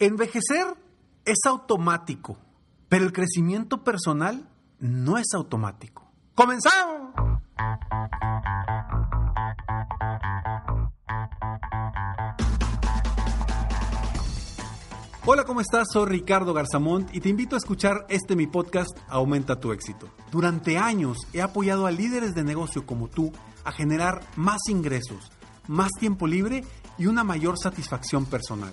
Envejecer es automático, pero el crecimiento personal no es automático. ¡Comenzamos! Hola, ¿cómo estás? Soy Ricardo Garzamont y te invito a escuchar este mi podcast Aumenta tu éxito. Durante años he apoyado a líderes de negocio como tú a generar más ingresos, más tiempo libre y una mayor satisfacción personal.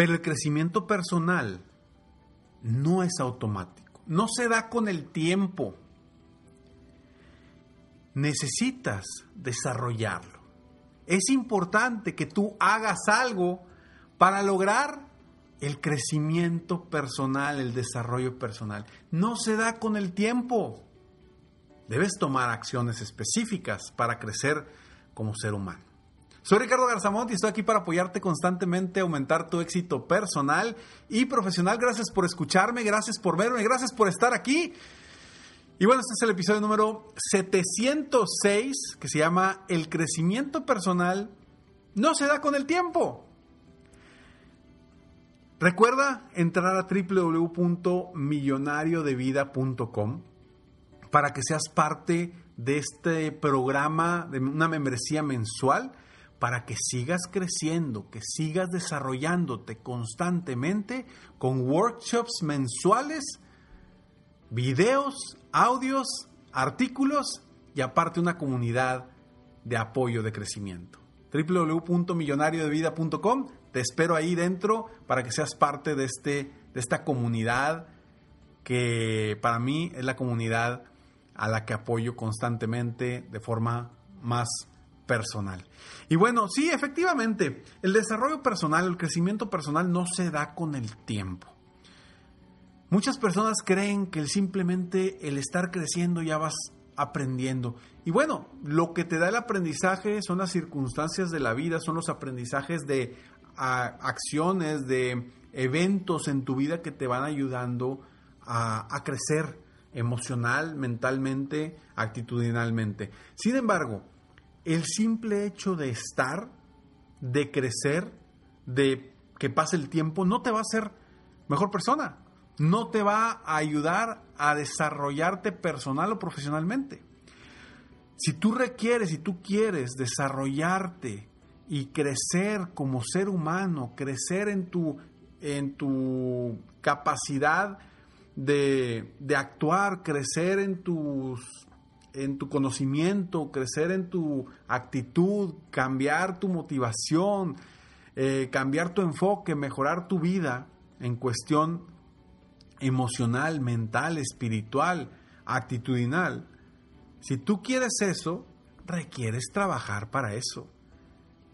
Pero el crecimiento personal no es automático, no se da con el tiempo. Necesitas desarrollarlo. Es importante que tú hagas algo para lograr el crecimiento personal, el desarrollo personal. No se da con el tiempo. Debes tomar acciones específicas para crecer como ser humano. Soy Ricardo Garzamont y estoy aquí para apoyarte constantemente, aumentar tu éxito personal y profesional. Gracias por escucharme, gracias por verme, gracias por estar aquí. Y bueno, este es el episodio número 706 que se llama El crecimiento personal no se da con el tiempo. Recuerda entrar a www.millonariodevida.com para que seas parte de este programa, de una membresía mensual para que sigas creciendo, que sigas desarrollándote constantemente con workshops mensuales, videos, audios, artículos y aparte una comunidad de apoyo de crecimiento. www.millonariodevida.com Te espero ahí dentro para que seas parte de, este, de esta comunidad que para mí es la comunidad a la que apoyo constantemente de forma más personal. Y bueno, sí, efectivamente, el desarrollo personal, el crecimiento personal no se da con el tiempo. Muchas personas creen que simplemente el estar creciendo ya vas aprendiendo. Y bueno, lo que te da el aprendizaje son las circunstancias de la vida, son los aprendizajes de acciones, de eventos en tu vida que te van ayudando a, a crecer emocional, mentalmente, actitudinalmente. Sin embargo, el simple hecho de estar, de crecer, de que pase el tiempo, no te va a hacer mejor persona. No te va a ayudar a desarrollarte personal o profesionalmente. Si tú requieres, si tú quieres desarrollarte y crecer como ser humano, crecer en tu, en tu capacidad de, de actuar, crecer en tus en tu conocimiento, crecer en tu actitud, cambiar tu motivación, eh, cambiar tu enfoque, mejorar tu vida en cuestión emocional, mental, espiritual, actitudinal. Si tú quieres eso, requieres trabajar para eso.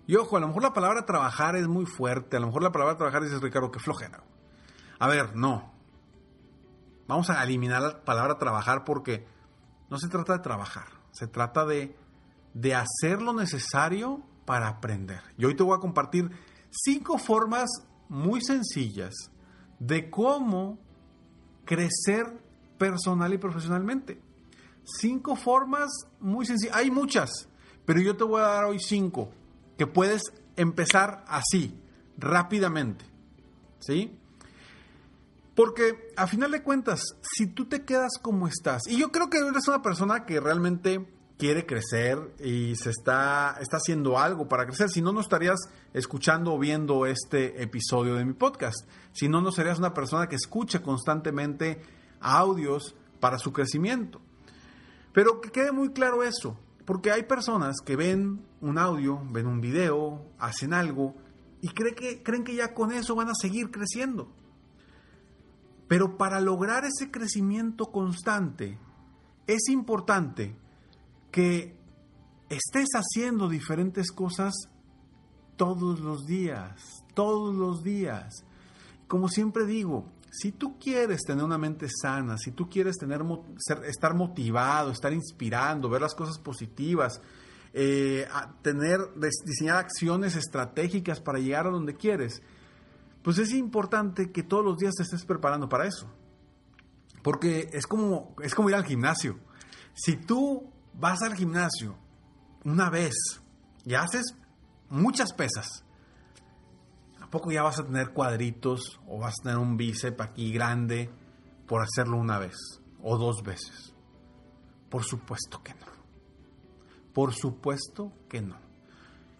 Y ojo, a lo mejor la palabra trabajar es muy fuerte, a lo mejor la palabra trabajar dices, Ricardo, que flojera. A ver, no. Vamos a eliminar la palabra trabajar porque no se trata de trabajar, se trata de, de hacer lo necesario para aprender. Y hoy te voy a compartir cinco formas muy sencillas de cómo crecer personal y profesionalmente. Cinco formas muy sencillas. Hay muchas, pero yo te voy a dar hoy cinco que puedes empezar así, rápidamente. ¿Sí? Porque a final de cuentas, si tú te quedas como estás, y yo creo que eres una persona que realmente quiere crecer y se está, está haciendo algo para crecer, si no, no estarías escuchando o viendo este episodio de mi podcast. Si no, no serías una persona que escuche constantemente audios para su crecimiento. Pero que quede muy claro eso, porque hay personas que ven un audio, ven un video, hacen algo y creen que, creen que ya con eso van a seguir creciendo. Pero para lograr ese crecimiento constante, es importante que estés haciendo diferentes cosas todos los días, todos los días. Como siempre digo, si tú quieres tener una mente sana, si tú quieres tener, estar motivado, estar inspirando, ver las cosas positivas, eh, tener, diseñar acciones estratégicas para llegar a donde quieres, pues es importante que todos los días te estés preparando para eso. Porque es como, es como ir al gimnasio. Si tú vas al gimnasio una vez y haces muchas pesas, poco ya vas a tener cuadritos o vas a tener un bíceps aquí grande por hacerlo una vez o dos veces? Por supuesto que no. Por supuesto que no.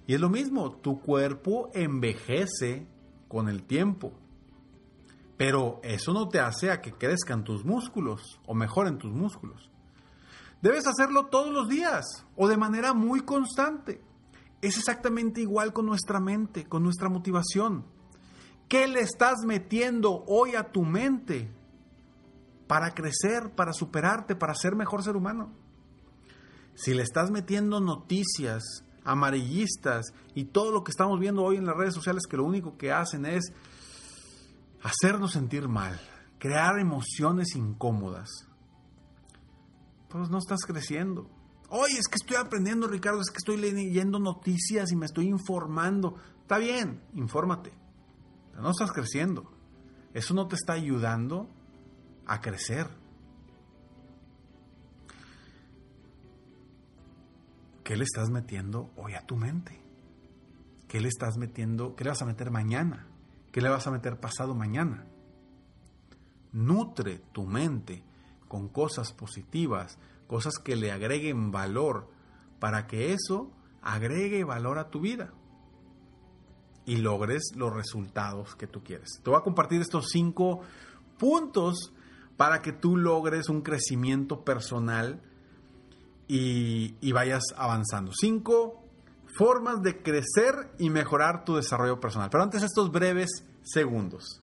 Y es lo mismo, tu cuerpo envejece con el tiempo. Pero eso no te hace a que crezcan tus músculos o mejoren tus músculos. Debes hacerlo todos los días o de manera muy constante. Es exactamente igual con nuestra mente, con nuestra motivación. ¿Qué le estás metiendo hoy a tu mente para crecer, para superarte, para ser mejor ser humano? Si le estás metiendo noticias amarillistas y todo lo que estamos viendo hoy en las redes sociales que lo único que hacen es hacernos sentir mal, crear emociones incómodas, pues no estás creciendo. Oye, es que estoy aprendiendo, Ricardo, es que estoy leyendo noticias y me estoy informando. Está bien, infórmate. No estás creciendo. Eso no te está ayudando a crecer. ¿Qué le estás metiendo hoy a tu mente? ¿Qué le estás metiendo? ¿Qué le vas a meter mañana? ¿Qué le vas a meter pasado mañana? Nutre tu mente con cosas positivas, cosas que le agreguen valor, para que eso agregue valor a tu vida y logres los resultados que tú quieres. Te voy a compartir estos cinco puntos para que tú logres un crecimiento personal y, vayas avanzando. Cinco formas de crecer y mejorar tu desarrollo personal. Pero antes estos breves segundos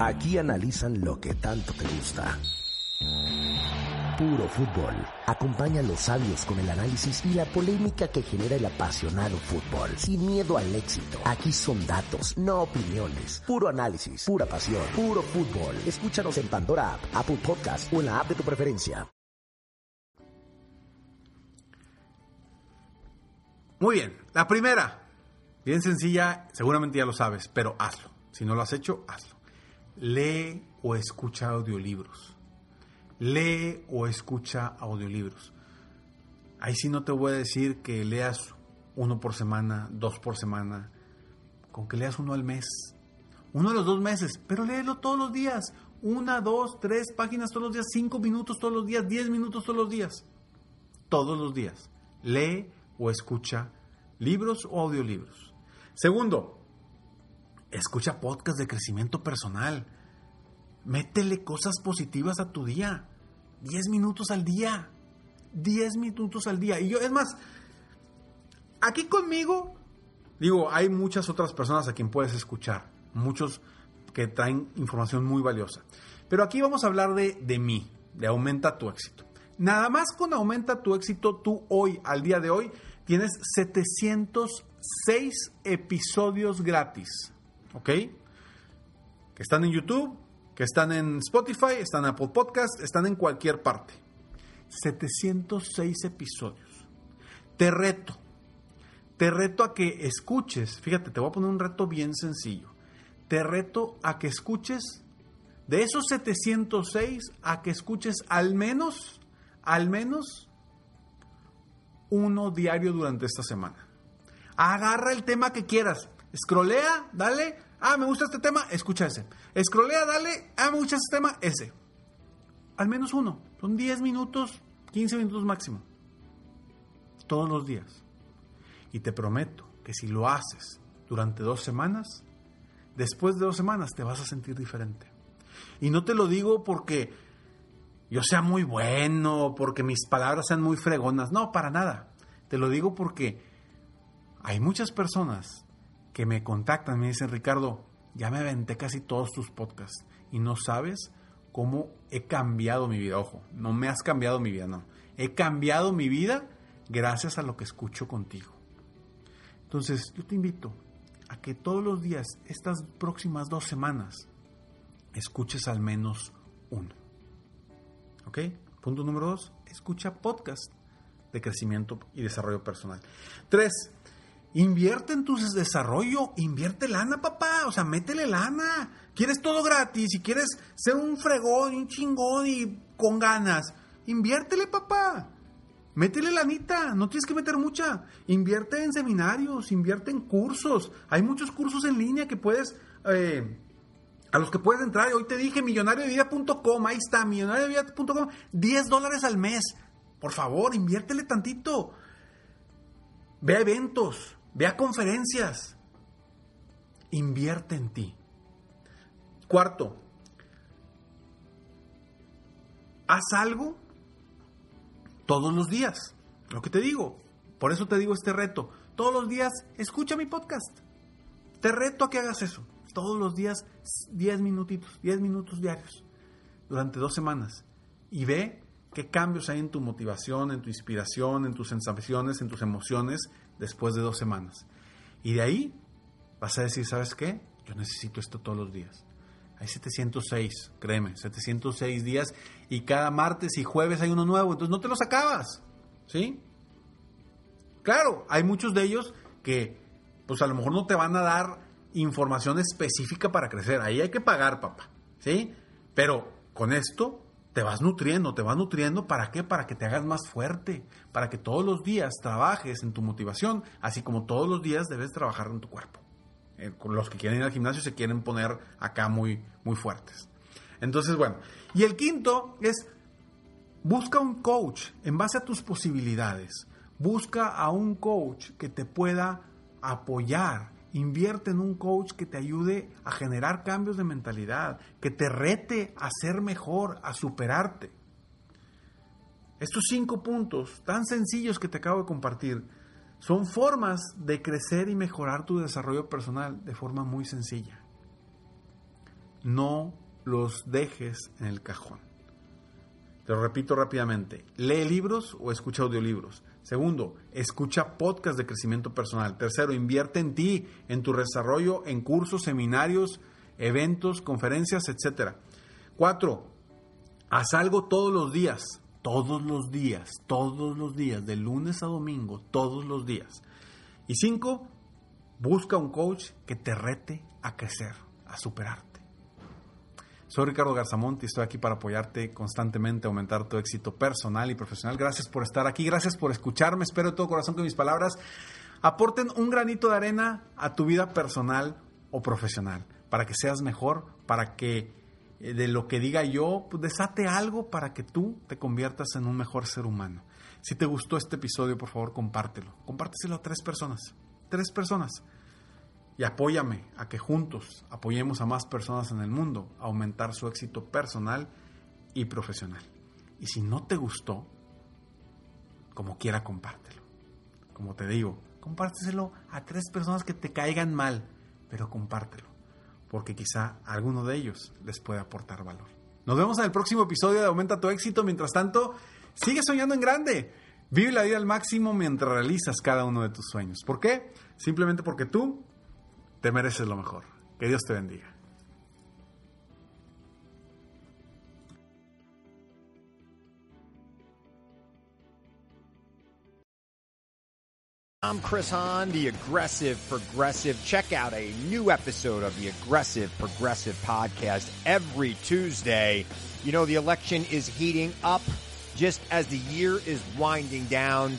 Aquí analizan lo que tanto te gusta. Puro fútbol. Acompaña a los sabios con el análisis y la polémica que genera el apasionado fútbol. Sin miedo al éxito. Aquí son datos, no opiniones. Puro análisis, pura pasión, puro fútbol. Escúchanos en Pandora App, Apple Podcast o en la app de tu preferencia. Muy bien, la primera. Bien sencilla, seguramente ya lo sabes, pero hazlo. Si no lo has hecho, hazlo lee o escucha audiolibros. Lee o escucha audiolibros. Ahí sí no te voy a decir que leas uno por semana, dos por semana, con que leas uno al mes, uno a los dos meses, pero léelo todos los días, una, dos, tres páginas todos los días, cinco minutos todos los días, diez minutos todos los días, todos los días. Lee o escucha libros o audiolibros. Segundo, Escucha podcast de crecimiento personal. Métele cosas positivas a tu día. 10 minutos al día. 10 minutos al día. Y yo, es más, aquí conmigo, digo, hay muchas otras personas a quien puedes escuchar. Muchos que traen información muy valiosa. Pero aquí vamos a hablar de, de mí, de aumenta tu éxito. Nada más con aumenta tu éxito, tú hoy, al día de hoy, tienes 706 episodios gratis. ¿Ok? Que están en YouTube, que están en Spotify, están en Apple Podcast, están en cualquier parte. 706 episodios. Te reto, te reto a que escuches, fíjate, te voy a poner un reto bien sencillo. Te reto a que escuches, de esos 706, a que escuches al menos, al menos uno diario durante esta semana. Agarra el tema que quieras, Escrolea, dale. Ah, me gusta este tema, escucha ese. Escrolea, dale. Ah, me gusta este tema, ese. Al menos uno. Son 10 minutos, 15 minutos máximo. Todos los días. Y te prometo que si lo haces durante dos semanas, después de dos semanas te vas a sentir diferente. Y no te lo digo porque yo sea muy bueno, porque mis palabras sean muy fregonas. No, para nada. Te lo digo porque hay muchas personas que me contactan, me dicen, Ricardo, ya me aventé casi todos tus podcasts y no sabes cómo he cambiado mi vida. Ojo, no me has cambiado mi vida, no. He cambiado mi vida gracias a lo que escucho contigo. Entonces, yo te invito a que todos los días, estas próximas dos semanas, escuches al menos uno. ¿Ok? Punto número dos, escucha podcast de crecimiento y desarrollo personal. Tres, Invierte en tu desarrollo, invierte lana, papá. O sea, métele lana. Quieres todo gratis y quieres ser un fregón, un chingón y con ganas. Inviértele, papá. Métele lanita, no tienes que meter mucha. Invierte en seminarios, invierte en cursos. Hay muchos cursos en línea que puedes, eh, a los que puedes entrar. Hoy te dije millonariodevida.com, ahí está, millonariodevida.com, 10 dólares al mes. Por favor, inviértele tantito. Ve a eventos, Ve a conferencias. Invierte en ti. Cuarto, haz algo todos los días. Lo que te digo. Por eso te digo este reto. Todos los días escucha mi podcast. Te reto a que hagas eso. Todos los días 10 minutitos, 10 minutos diarios. Durante dos semanas. Y ve qué cambios hay en tu motivación, en tu inspiración, en tus sensaciones, en tus emociones después de dos semanas. Y de ahí vas a decir, ¿sabes qué? Yo necesito esto todos los días. Hay 706, créeme, 706 días y cada martes y jueves hay uno nuevo, entonces no te los acabas, ¿sí? Claro, hay muchos de ellos que pues a lo mejor no te van a dar información específica para crecer, ahí hay que pagar, papá, ¿sí? Pero con esto te vas nutriendo, te vas nutriendo, ¿para qué? Para que te hagas más fuerte, para que todos los días trabajes en tu motivación, así como todos los días debes trabajar en tu cuerpo. eh, los que quieren ir al gimnasio se quieren poner acá muy, muy fuertes. Entonces, bueno. Y el quinto es, busca un coach en base a tus posibilidades. Busca a un coach que te pueda apoyar. Invierte en un coach que te ayude a generar cambios de mentalidad, que te rete a ser mejor, a superarte. Estos cinco puntos tan sencillos que te acabo de compartir son formas de crecer y mejorar tu desarrollo personal de forma muy sencilla. No los dejes en el cajón. Te lo repito rápidamente. Lee libros o escucha audiolibros. Segundo, escucha podcast de crecimiento personal. Tercero, invierte en ti, en tu desarrollo, en cursos, seminarios, eventos, conferencias, etc. Cuatro, haz algo todos los días. Todos los días, todos los días, de lunes a domingo, todos los días. Y cinco, busca un coach que te rete a crecer, a superarte. Soy Ricardo Garzamonti, estoy aquí para apoyarte constantemente, aumentar tu éxito personal y profesional. Gracias por estar aquí, gracias por escucharme. Espero de todo corazón que mis palabras aporten un granito de arena a tu vida personal o profesional, para que seas mejor, para que eh, de lo que diga yo, pues desate algo para que tú te conviertas en un mejor ser humano. Si te gustó este episodio, por favor, compártelo. Compárteselo a tres personas. Tres personas y apóyame a que juntos apoyemos a más personas en el mundo a aumentar su éxito personal y profesional. Y si no te gustó, como quiera, compártelo. Como te digo, compárteselo a tres personas que te caigan mal, pero compártelo, porque quizá alguno de ellos les pueda aportar valor. Nos vemos en el próximo episodio de Aumenta tu éxito. Mientras tanto, sigue soñando en grande. Vive la vida al máximo mientras realizas cada uno de tus sueños. ¿Por qué? Simplemente porque tú te mereces lo mejor. Que Dios te bendiga. I'm Chris Hahn, the Aggressive Progressive. Check out a new episode of the Aggressive Progressive podcast every Tuesday. You know, the election is heating up just as the year is winding down.